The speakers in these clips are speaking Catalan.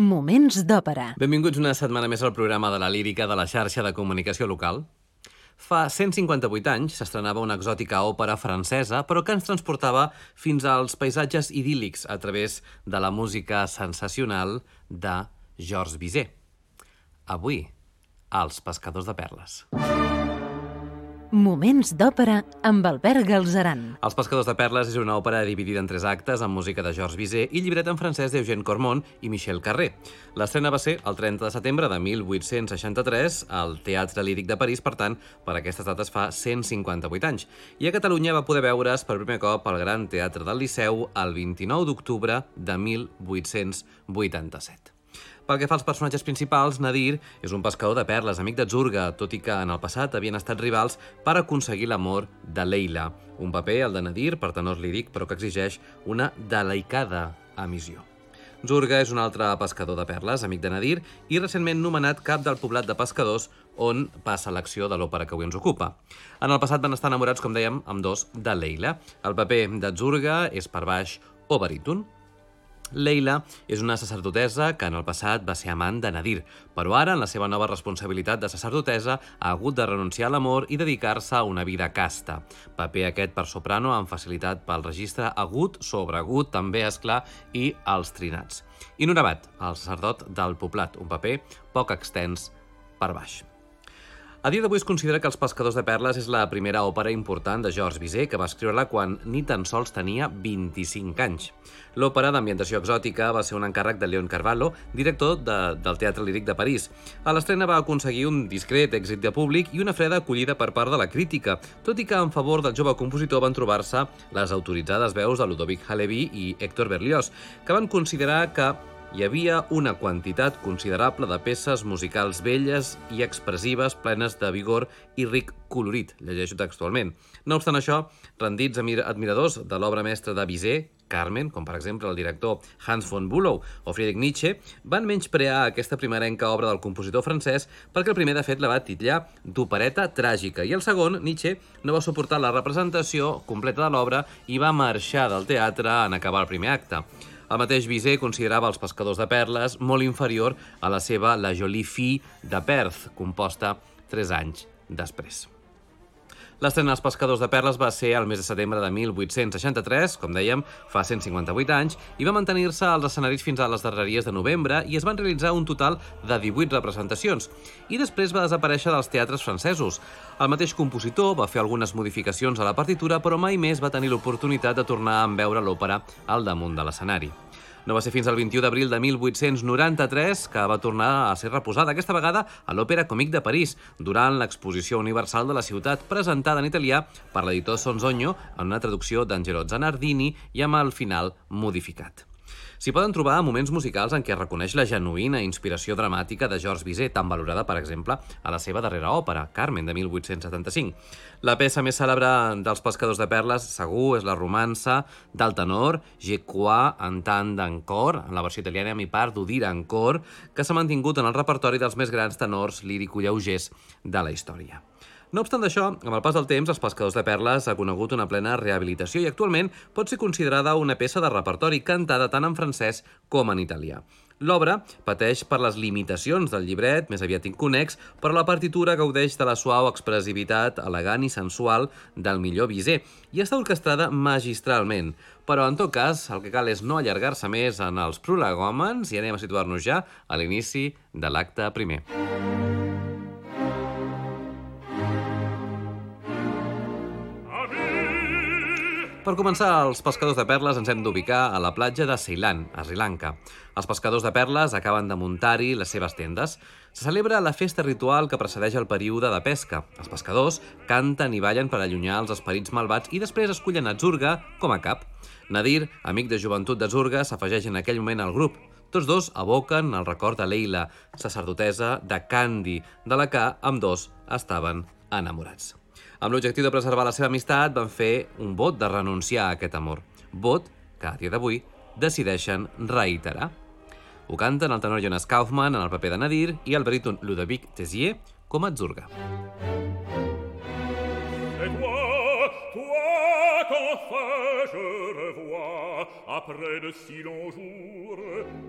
Moments d'òpera. Benvinguts una setmana més al programa de la lírica de la xarxa de comunicació local. Fa 158 anys s'estrenava una exòtica òpera francesa, però que ens transportava fins als paisatges idíl·lics a través de la música sensacional de Georges Bizet. Avui, Els pescadors de perles. Moments d'òpera amb Albert Galzeran. Els pescadors de perles és una òpera dividida en tres actes amb música de Georges Bizet i llibret en francès d'Eugène Cormont i Michel Carré. L'estrena va ser el 30 de setembre de 1863 al Teatre Líric de París, per tant, per aquestes dates fa 158 anys. I a Catalunya va poder veure's per primer cop al Gran Teatre del Liceu el 29 d'octubre de 1887. Pel que fa als personatges principals, Nadir és un pescador de perles, amic de Zurga, tot i que en el passat havien estat rivals per aconseguir l'amor de Leila. Un paper, el de Nadir, per tenor líric, però que exigeix una delicada emissió. Zurga és un altre pescador de perles, amic de Nadir, i recentment nomenat cap del poblat de pescadors on passa l'acció de l'òpera que avui ens ocupa. En el passat van estar enamorats, com dèiem, amb dos de Leila. El paper de Zurga és per baix o baríton, Leila és una sacerdotesa que en el passat va ser amant de Nadir, però ara, en la seva nova responsabilitat de sacerdotesa, ha hagut de renunciar a l'amor i dedicar-se a una vida casta. Paper aquest per soprano amb facilitat pel registre agut, sobreagut, també, és clar, i els trinats. I Norabat, el sacerdot del poblat, un paper poc extens per baix. A dia d'avui es considera que Els pescadors de perles és la primera òpera important de Georges Bizet, que va escriure-la quan ni tan sols tenia 25 anys. L'òpera d'ambientació exòtica va ser un encàrrec de Leon Carvalho, director de, del Teatre Líric de París. A l'estrena va aconseguir un discret èxit de públic i una freda acollida per part de la crítica, tot i que en favor del jove compositor van trobar-se les autoritzades veus de Ludovic Halevi i Héctor Berlioz, que van considerar que hi havia una quantitat considerable de peces musicals velles i expressives, plenes de vigor i ric colorit, llegeixo textualment. No obstant això, rendits admiradors de l'obra mestra de Bizet, Carmen, com per exemple el director Hans von Bülow o Friedrich Nietzsche, van menysprear aquesta primerenca obra del compositor francès perquè el primer, de fet, la va titllar d'opereta tràgica i el segon, Nietzsche, no va suportar la representació completa de l'obra i va marxar del teatre en acabar el primer acte. El mateix Bizet considerava els pescadors de perles molt inferior a la seva La Jolie Fille de Perth, composta tres anys després. L'estrena dels Pescadors de Perles va ser el mes de setembre de 1863, com dèiem, fa 158 anys, i va mantenir-se als escenaris fins a les darreries de novembre i es van realitzar un total de 18 representacions. I després va desaparèixer dels teatres francesos. El mateix compositor va fer algunes modificacions a la partitura, però mai més va tenir l'oportunitat de tornar a veure l'òpera al damunt de l'escenari. No va ser fins al 21 d'abril de 1893 que va tornar a ser reposada, aquesta vegada a l'Òpera Comic de París, durant l'exposició universal de la ciutat presentada en italià per l'editor Sonzogno en una traducció d'Angelo Zanardini i amb el final modificat. S'hi poden trobar moments musicals en què reconeix la genuïna inspiració dramàtica de Georges Bizet, tan valorada, per exemple, a la seva darrera òpera, Carmen, de 1875. La peça més cèlebre dels pescadors de perles, segur, és la romança del tenor Je crois entendre encore, en la versió italiana mi part d'Udir encore, que s'ha mantingut en el repertori dels més grans tenors lírico-lleugers de la història. No obstant això, amb el pas del temps, els pescadors de perles ha conegut una plena rehabilitació i actualment pot ser considerada una peça de repertori cantada tant en francès com en italià. L'obra pateix per les limitacions del llibret, més aviat inconex, però la partitura gaudeix de la suau expressivitat elegant i sensual del millor Bizet i està orquestrada magistralment. Però, en tot cas, el que cal és no allargar-se més en els prolegòmens i anem a situar-nos ja a l'inici de l'acte primer. Per començar, els pescadors de perles ens hem d'ubicar a la platja de Ceilan, a Sri Lanka. Els pescadors de perles acaben de muntar-hi les seves tendes. Se celebra la festa ritual que precedeix el període de pesca. Els pescadors canten i ballen per allunyar els esperits malvats i després escullen a Zurga com a cap. Nadir, amic de joventut de Zurga, s'afegeix en aquell moment al grup. Tots dos evoquen el record de Leila, sacerdotesa de Candy, de la que amb dos estaven enamorats. Amb l'objectiu de preservar la seva amistat, van fer un vot de renunciar a aquest amor. Vot que, a dia d'avui, decideixen reiterar. Ho canten el tenor Jonas Kaufmann en el paper de Nadir i el baríton Ludovic Tessier com a Zurga. Et toi qu'enfin je revois après de si longs jours,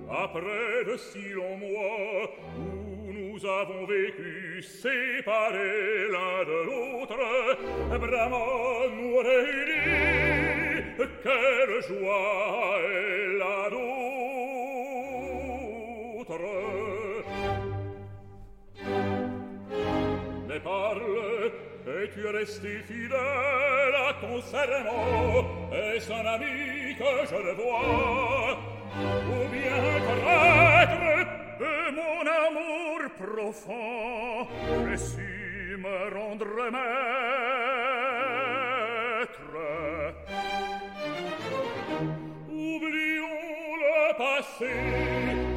après de si longs mois où nous avons vécu séparés l'un de l'autre, bravement nous réunis, quelle joie est la nôtre. Mais parle tu resti fidèle à ton serment, et son ami que je le vois, ou bien traître et mon amour profond, je suis me rendre maître. Oublions le passé,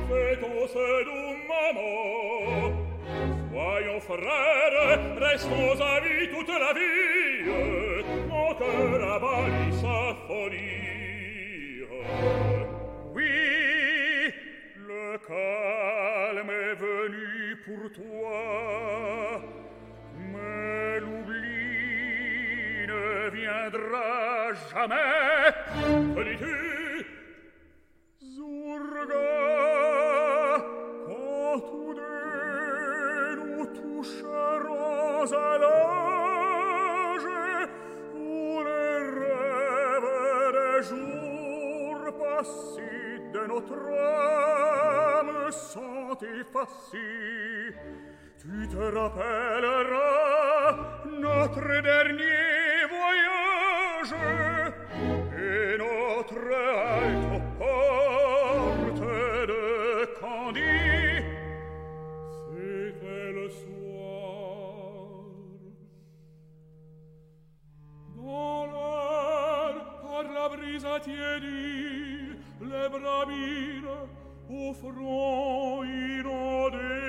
faitons ce doux moment, Soyons frères, restons amis, et toute la vie, mon cœur a banni sa folie. Oui, le calme est venu pour toi, mais l'oubli ne viendra jamais. Solitude, Zurga, o trame sans t'effacer, tu te rappelleras notre dernier voyage et notre halte aux portes de Candie. C'était le soir dans l'air par la brise attiédie le bravine offroino de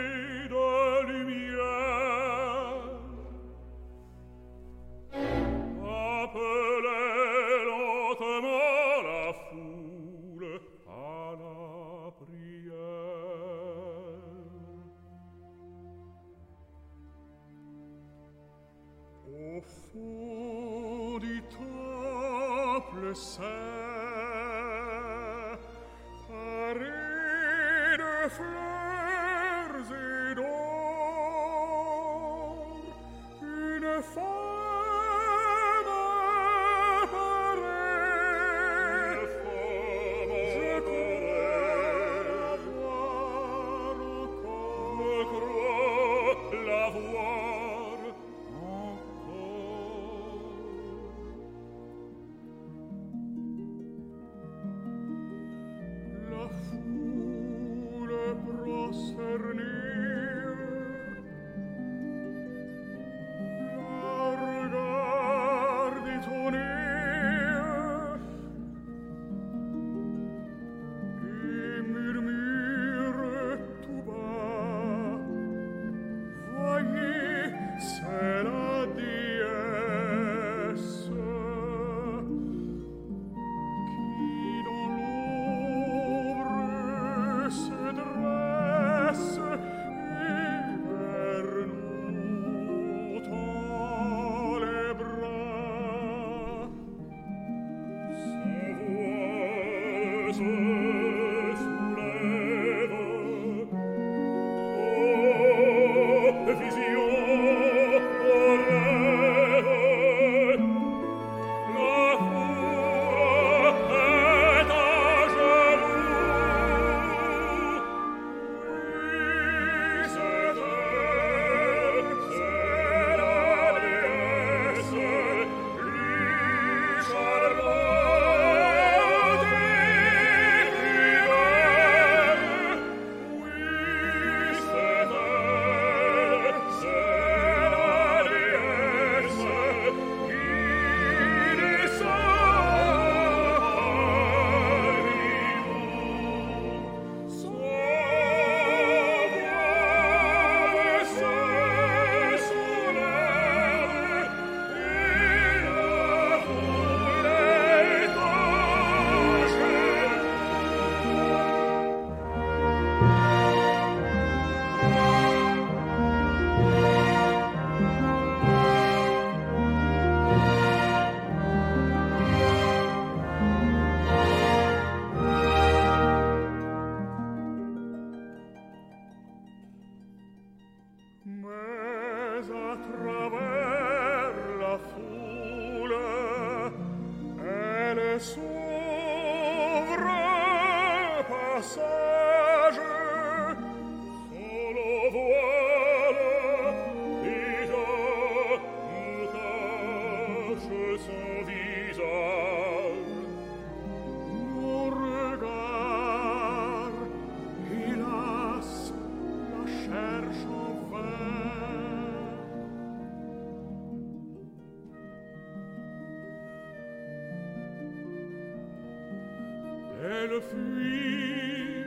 elle fuit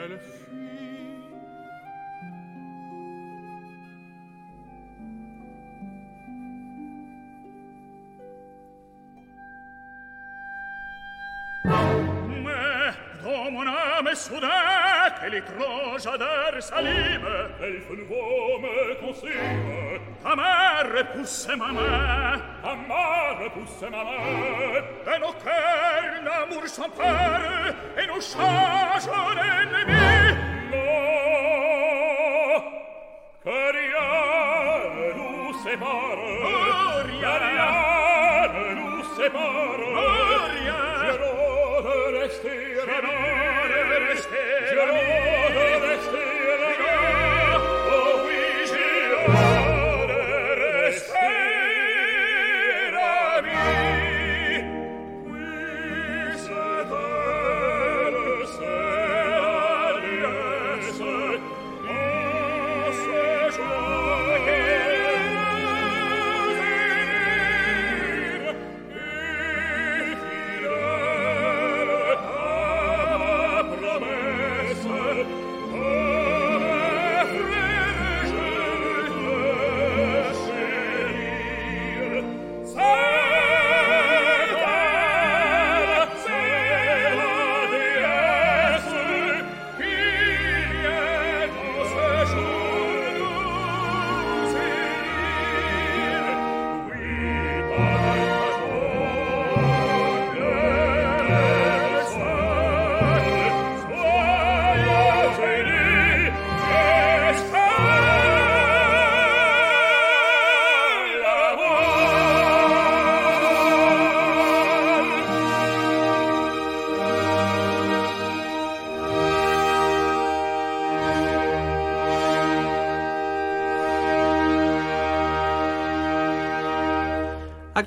elle fuit mais dans mon âme soudain que l'étrange odeur elle nouveau me consume ta main repousse ma main ta main repousse ma main et nos cœurs l'amour sans peur et nous change l'ennemi. Non, que rien nous sépare. Oh, rien.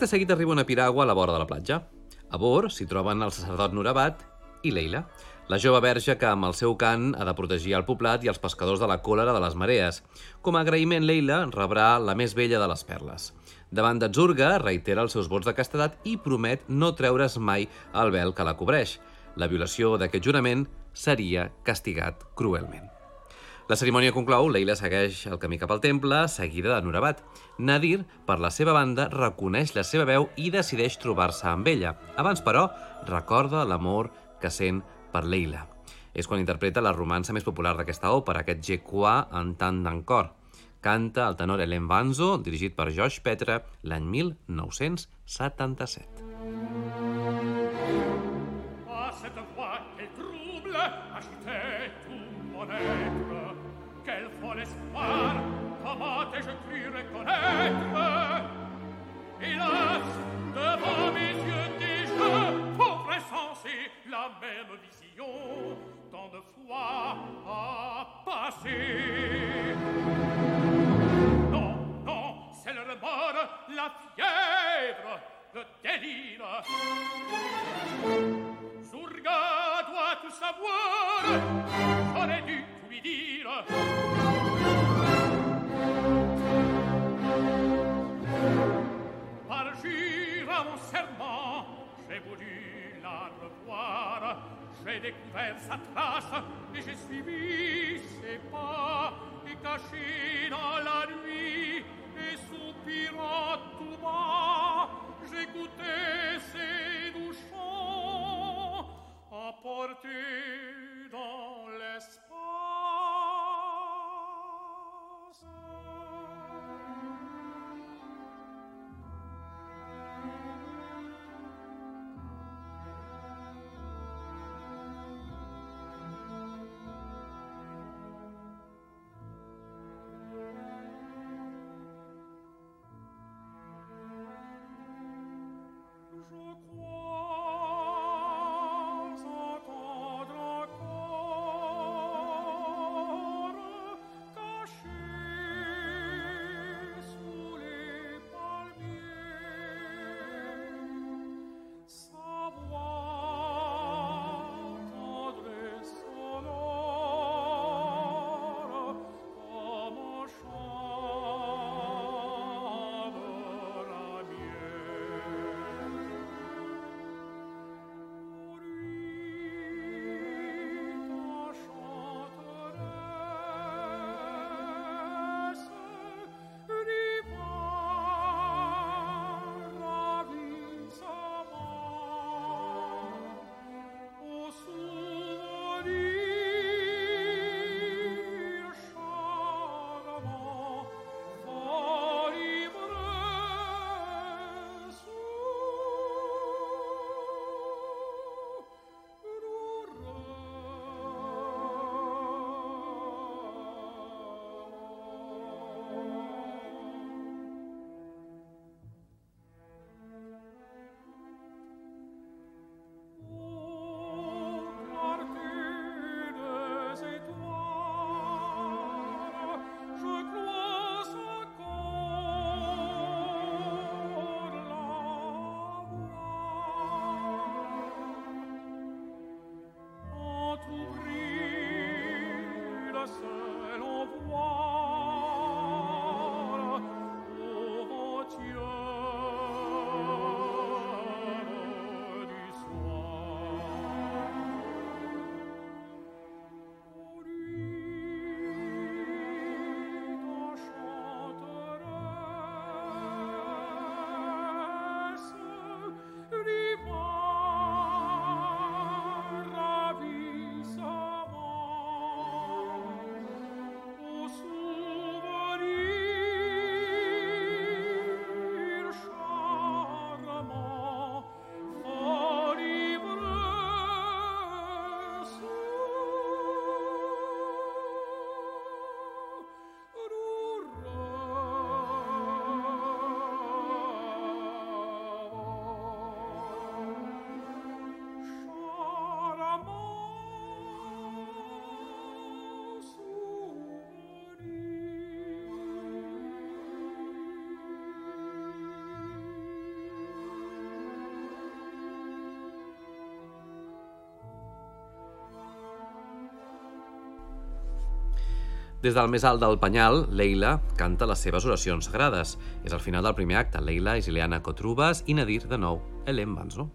Acte seguit arriba una piragua a la vora de la platja. A bord s'hi troben el sacerdot Norabat i Leila, la jove verge que amb el seu cant ha de protegir el poblat i els pescadors de la còlera de les marees. Com a agraïment, Leila rebrà la més vella de les perles. Davant d'Atzurga, reitera els seus vots de castedat i promet no treure's mai el vel que la cobreix. La violació d'aquest jurament seria castigat cruelment. La cerimònia conclou, Leila segueix el camí cap al temple, seguida de Norabat. Nadir, per la seva banda, reconeix la seva veu i decideix trobar-se amb ella. Abans, però, recorda l'amor que sent per Leila. És quan interpreta la romança més popular d'aquesta òpera, aquest Je crois en tant d'encor. Canta el tenor Hélène Vanzo, dirigit per Georges Petre, l'any 1977. voles far, amate je cru reconnaître Des del més alt del penyal, Leila canta les seves oracions sagrades. És al final del primer acte. Leila és Ileana Kotrubas i Nadir, de nou, Helen Banzo.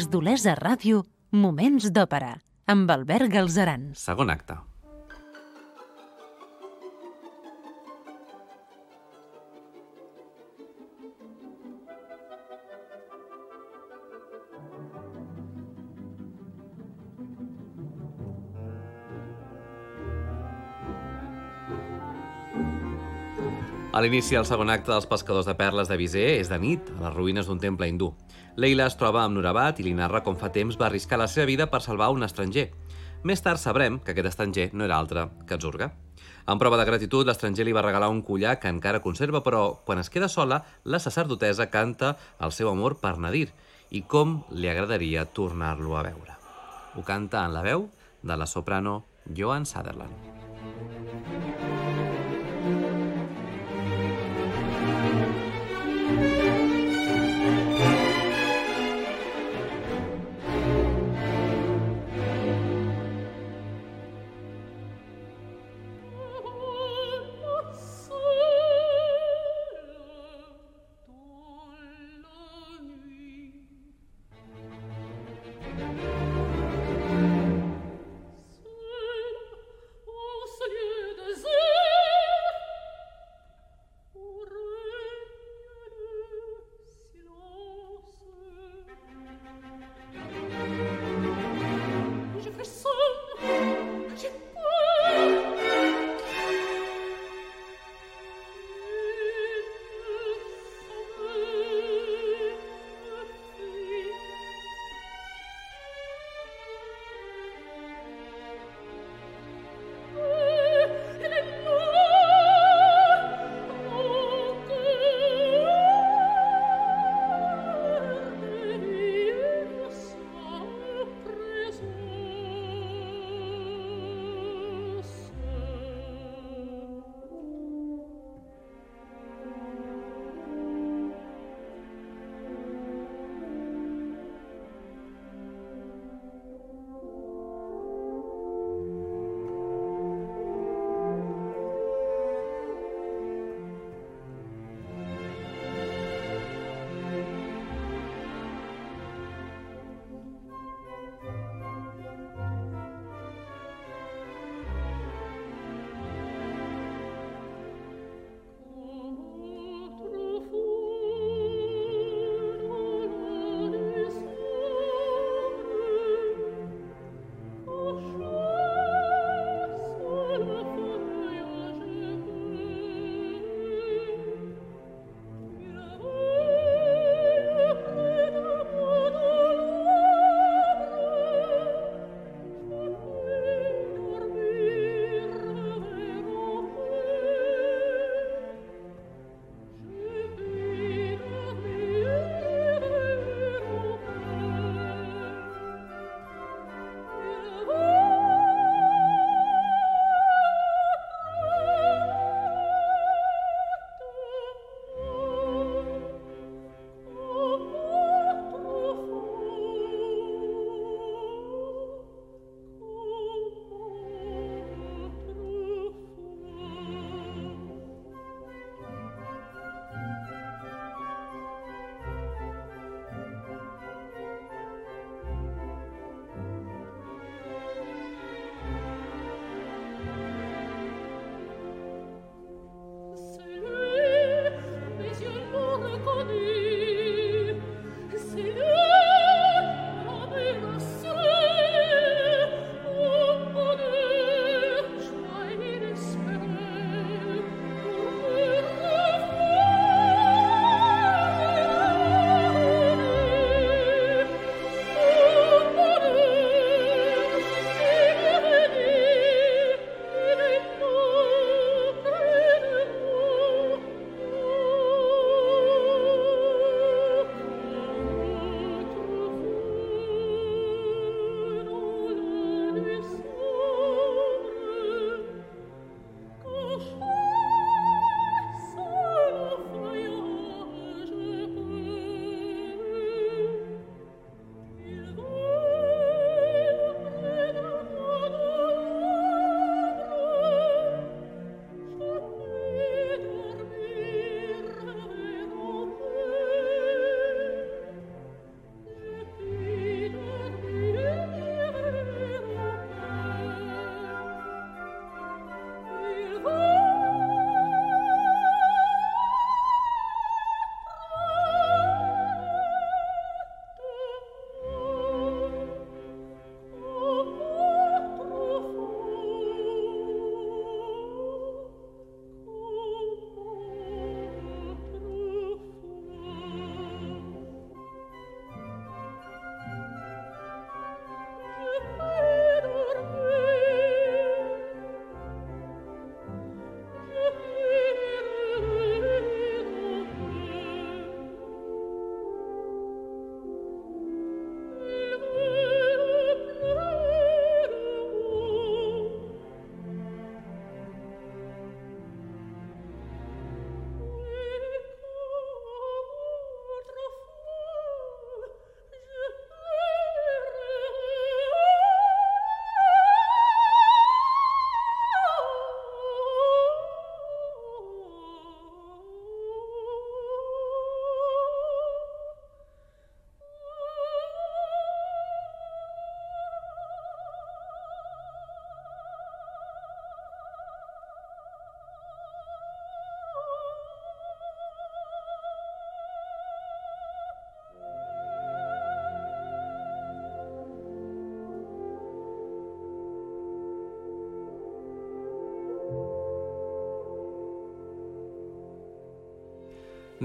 Des d'Olesa Ràdio, Moments d'Òpera, amb Albert Galzeran. Segon acte. L'inici del segon acte dels pescadors de perles de Visé és de nit, a les ruïnes d'un temple hindú. Leila es troba amb Nurabat i li narra com fa temps va arriscar la seva vida per salvar un estranger. Més tard sabrem que aquest estranger no era altre que Zurga. En prova de gratitud, l'estranger li va regalar un collar que encara conserva, però quan es queda sola, la sacerdotesa canta el seu amor per Nadir i com li agradaria tornar-lo a veure. Ho canta en la veu de la soprano Joan Sutherland.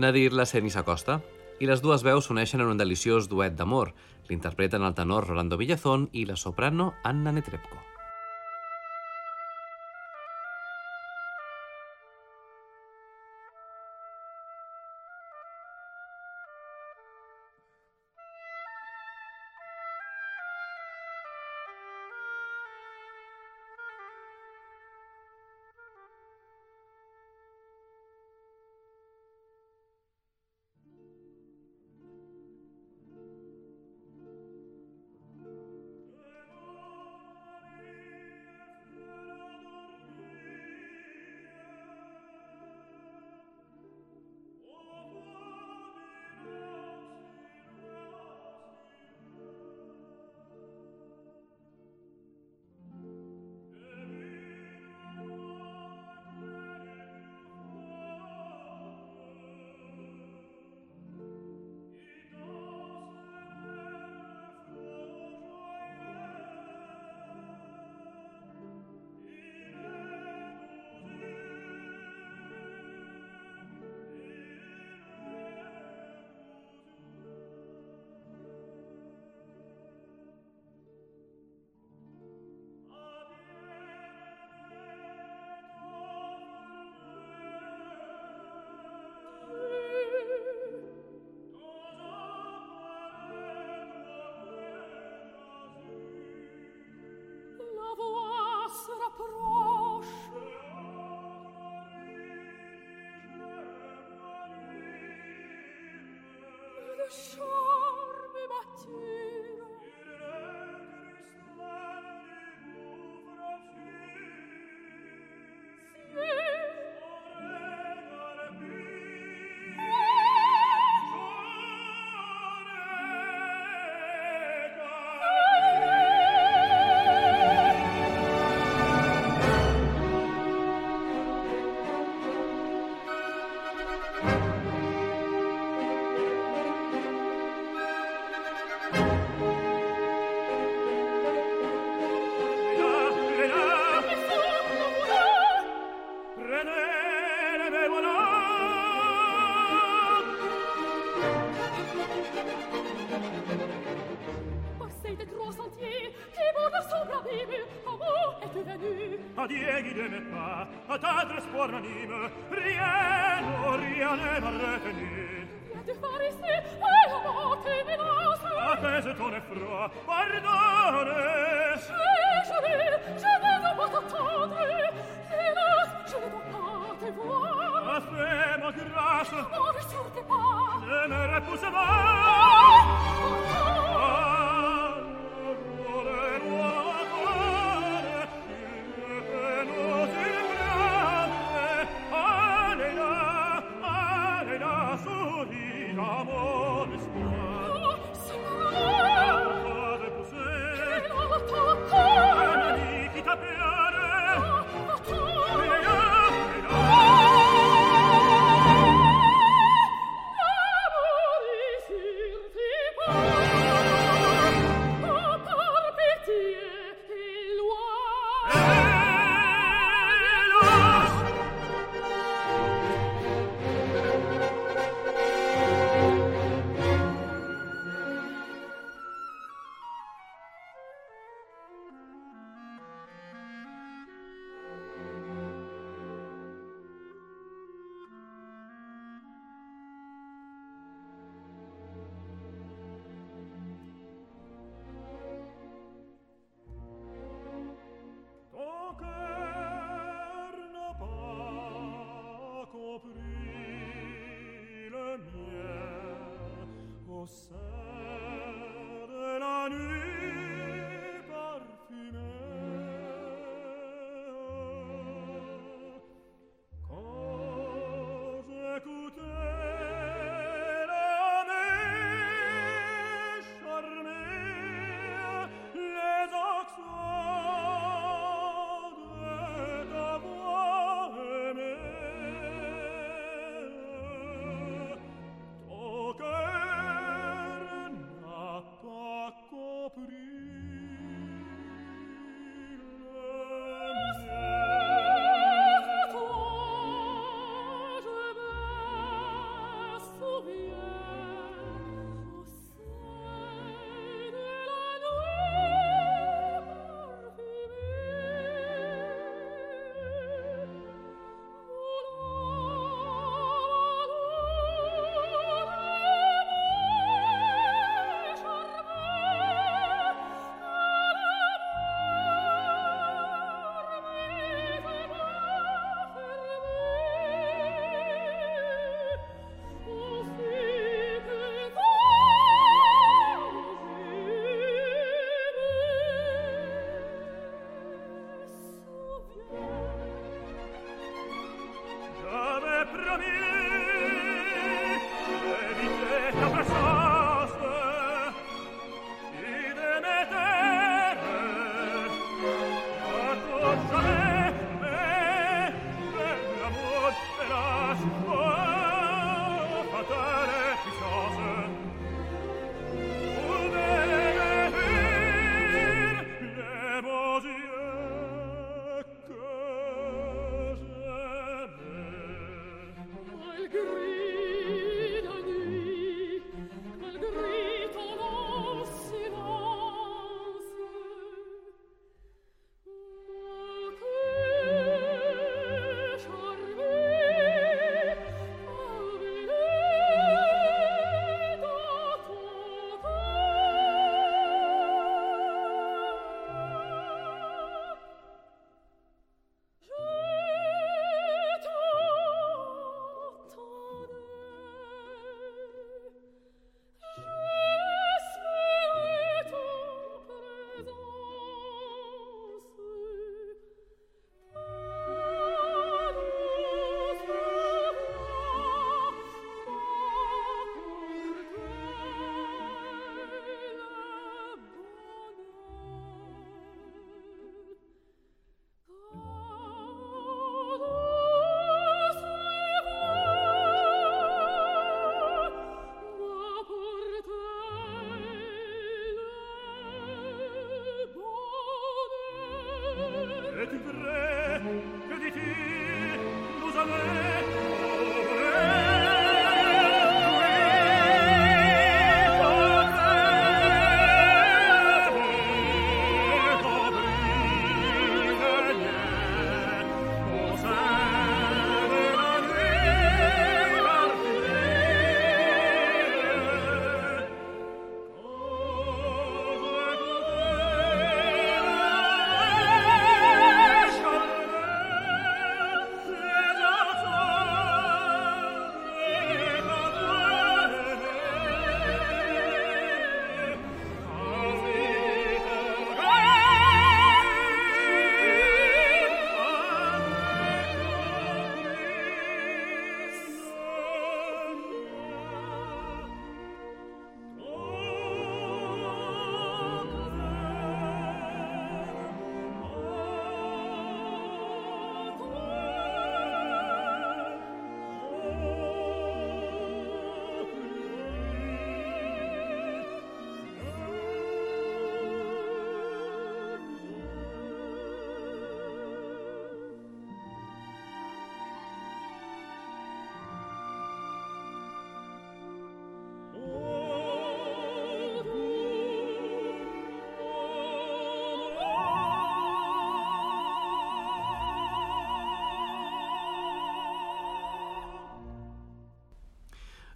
Nadir la sent i s'acosta, i les dues veus s'uneixen en un deliciós duet d'amor. L'interpreten el tenor Rolando Villazón i la soprano Anna Netrebko.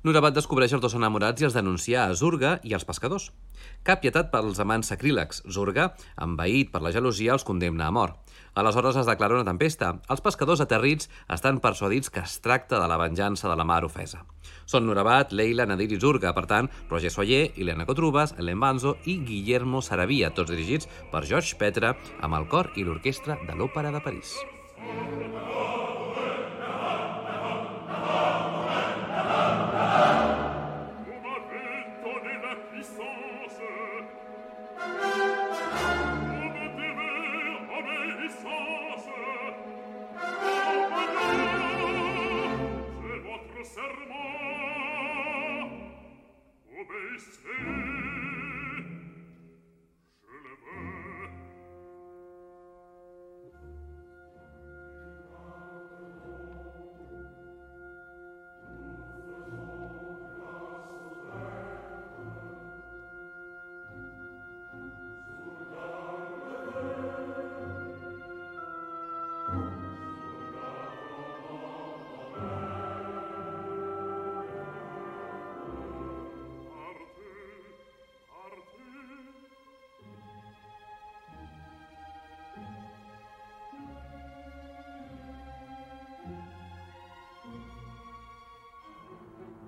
Norabat descobreix els dos enamorats i els denuncia a Zurga i als pescadors. Cap pietat pels amants sacrílegs. Zurga, envaït per la gelosia, els condemna a mort. Aleshores es declara una tempesta. Els pescadors aterrits estan persuadits que es tracta de la venjança de la mar ofesa. Són Norabat, Leila, Nadir i Zurga, per tant, Roger Soyer, Helena Cotrubas, Ellen Banzo i Guillermo Saravia, tots dirigits per Georges Petre, amb el cor i l'orquestra de l'Òpera de París. On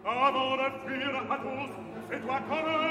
avant de fuir à tous, et toi connaître.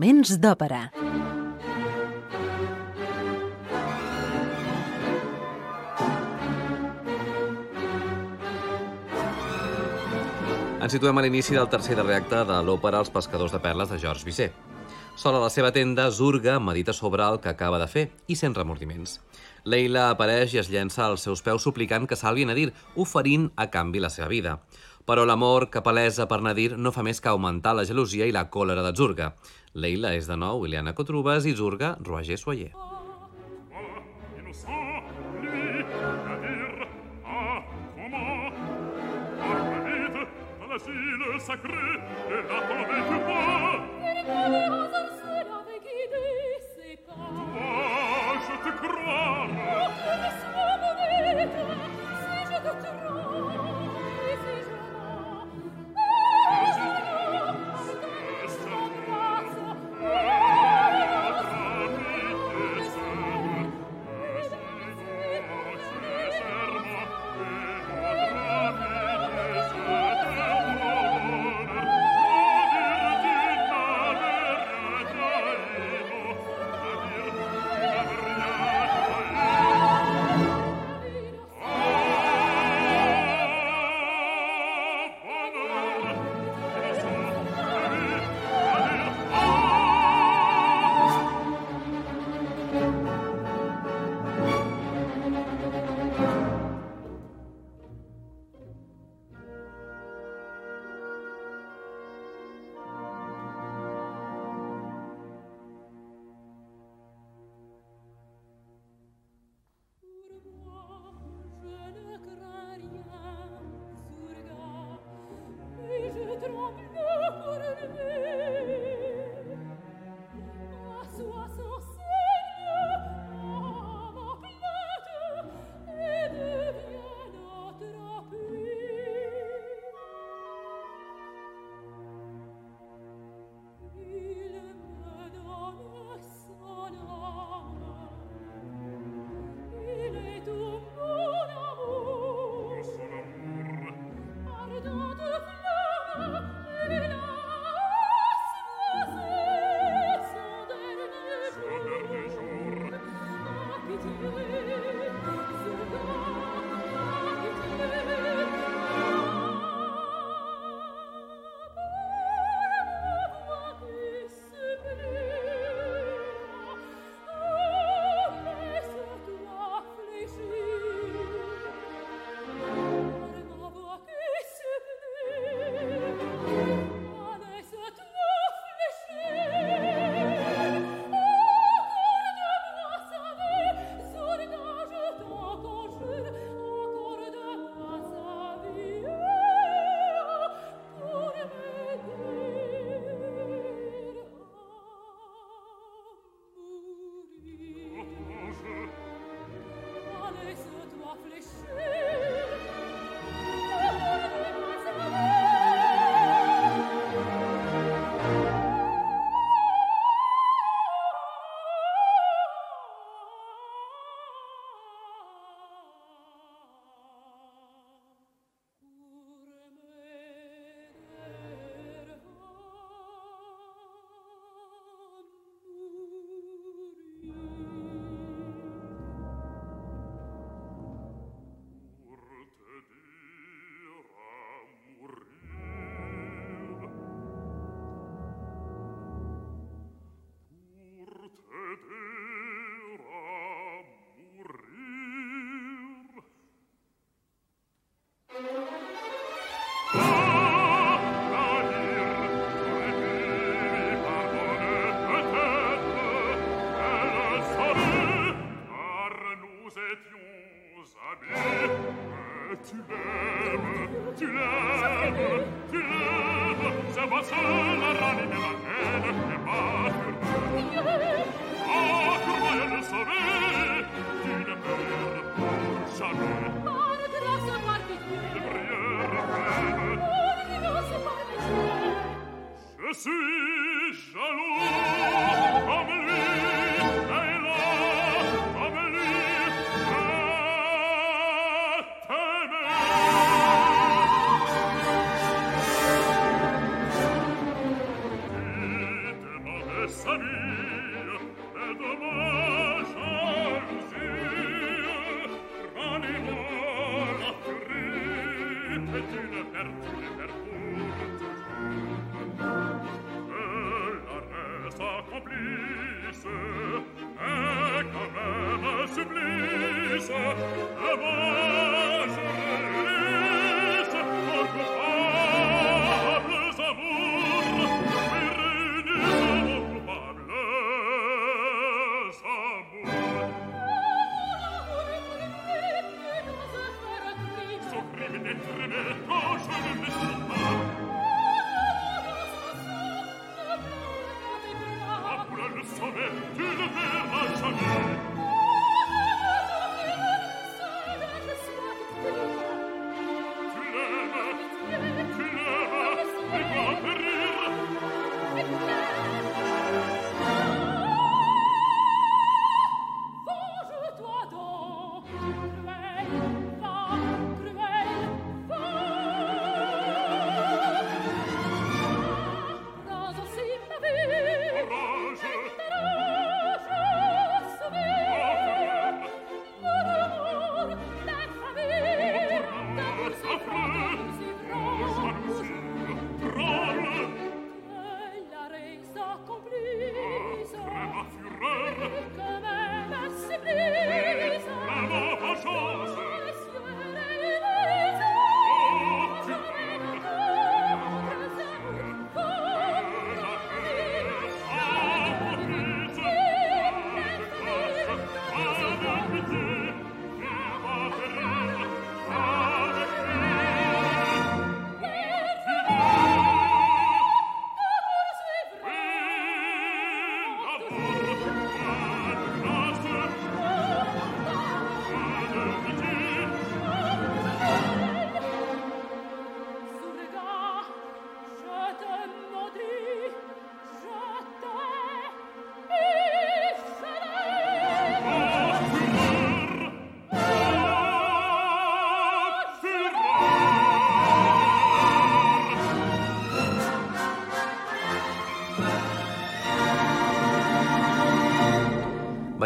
Moments d'òpera. Ens situem a l'inici del tercer darrer acte de l'òpera Els pescadors de perles de Georges Bizet. Sol a la seva tenda, Zurga medita sobre el que acaba de fer i sent remordiments. Leila apareix i es llença als seus peus suplicant que salvi Nadir, oferint a canvi la seva vida. Però l'amor que palesa per Nadir no fa més que augmentar la gelosia i la còlera de Zurga. Leila és de nou Ileana Cotrubes i Zurga, Roger Soyer. Sacré, je te crois Oh, que je sois mauvais, si je te trompe, Amen.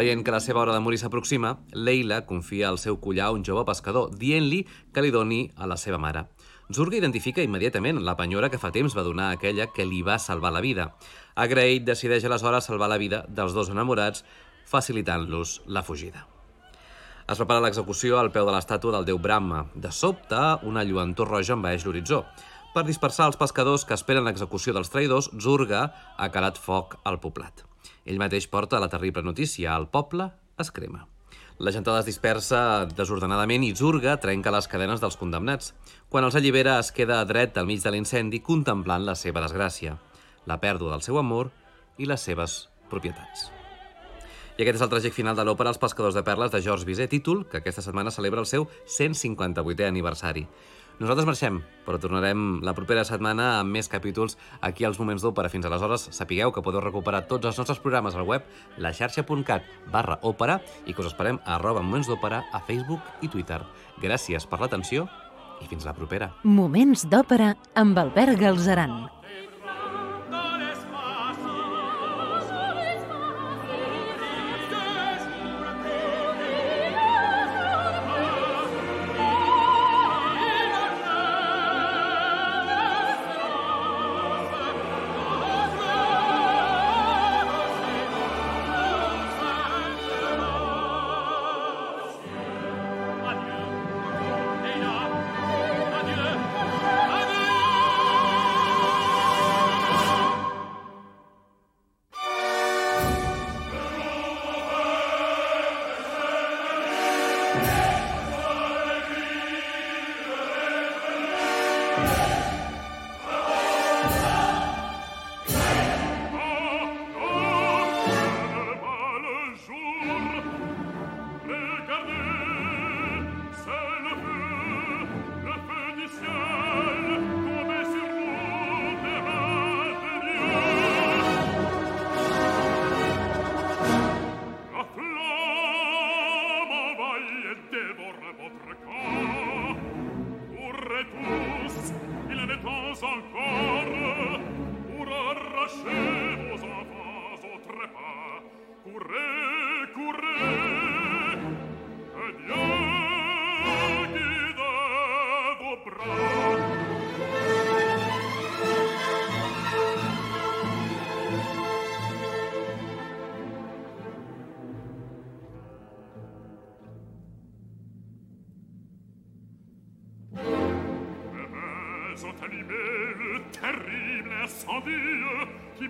Veient que la seva hora de morir s'aproxima, Leila confia el seu collar a un jove pescador, dient-li que li doni a la seva mare. Zurga identifica immediatament la penyora que fa temps va donar a aquella que li va salvar la vida. Agraït, decideix aleshores salvar la vida dels dos enamorats, facilitant-los la fugida. Es prepara l'execució al peu de l'estàtua del déu Brahma. De sobte, una lluentor roja envaeix l'horitzó. Per dispersar els pescadors que esperen l'execució dels traïdors, Zurga ha calat foc al poblat. Ell mateix porta la terrible notícia. El poble es crema. La gentada es dispersa desordenadament i Zurga trenca les cadenes dels condemnats. Quan els allibera, es queda dret al mig de l'incendi contemplant la seva desgràcia, la pèrdua del seu amor i les seves propietats. I aquest és el tràgic final de l'òpera Els pescadors de perles de Georges Bizet, títol que aquesta setmana celebra el seu 158è aniversari. Nosaltres marxem, però tornarem la propera setmana amb més capítols aquí als Moments d'Òpera. Fins aleshores, sapigueu que podeu recuperar tots els nostres programes al web laxarxa.cat barra òpera i que us esperem a arroba Moments d'Òpera a Facebook i Twitter. Gràcies per l'atenció i fins la propera. Moments d'òpera amb Albert Galzeran.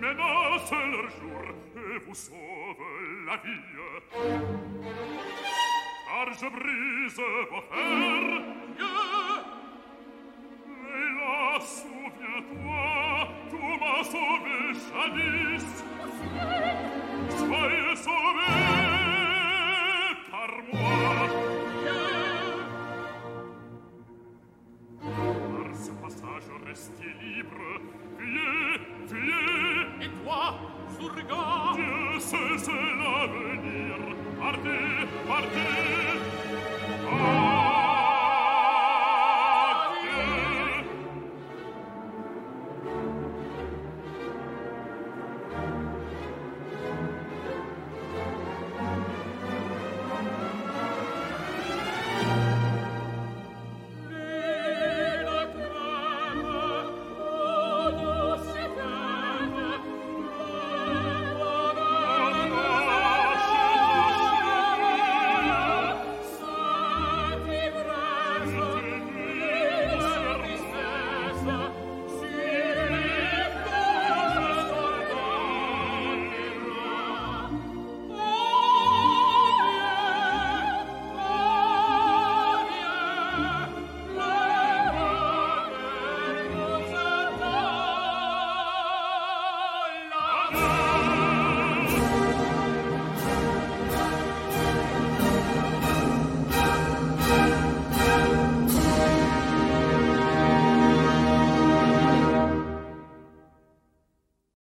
mènera seul leur jour et vous sauve la vie. Car je brise vos fers, Dieu. Et là, souviens-toi, tu m'as sauvé jadis. Soyez sauvés seul seul l'avenir, partez, parte.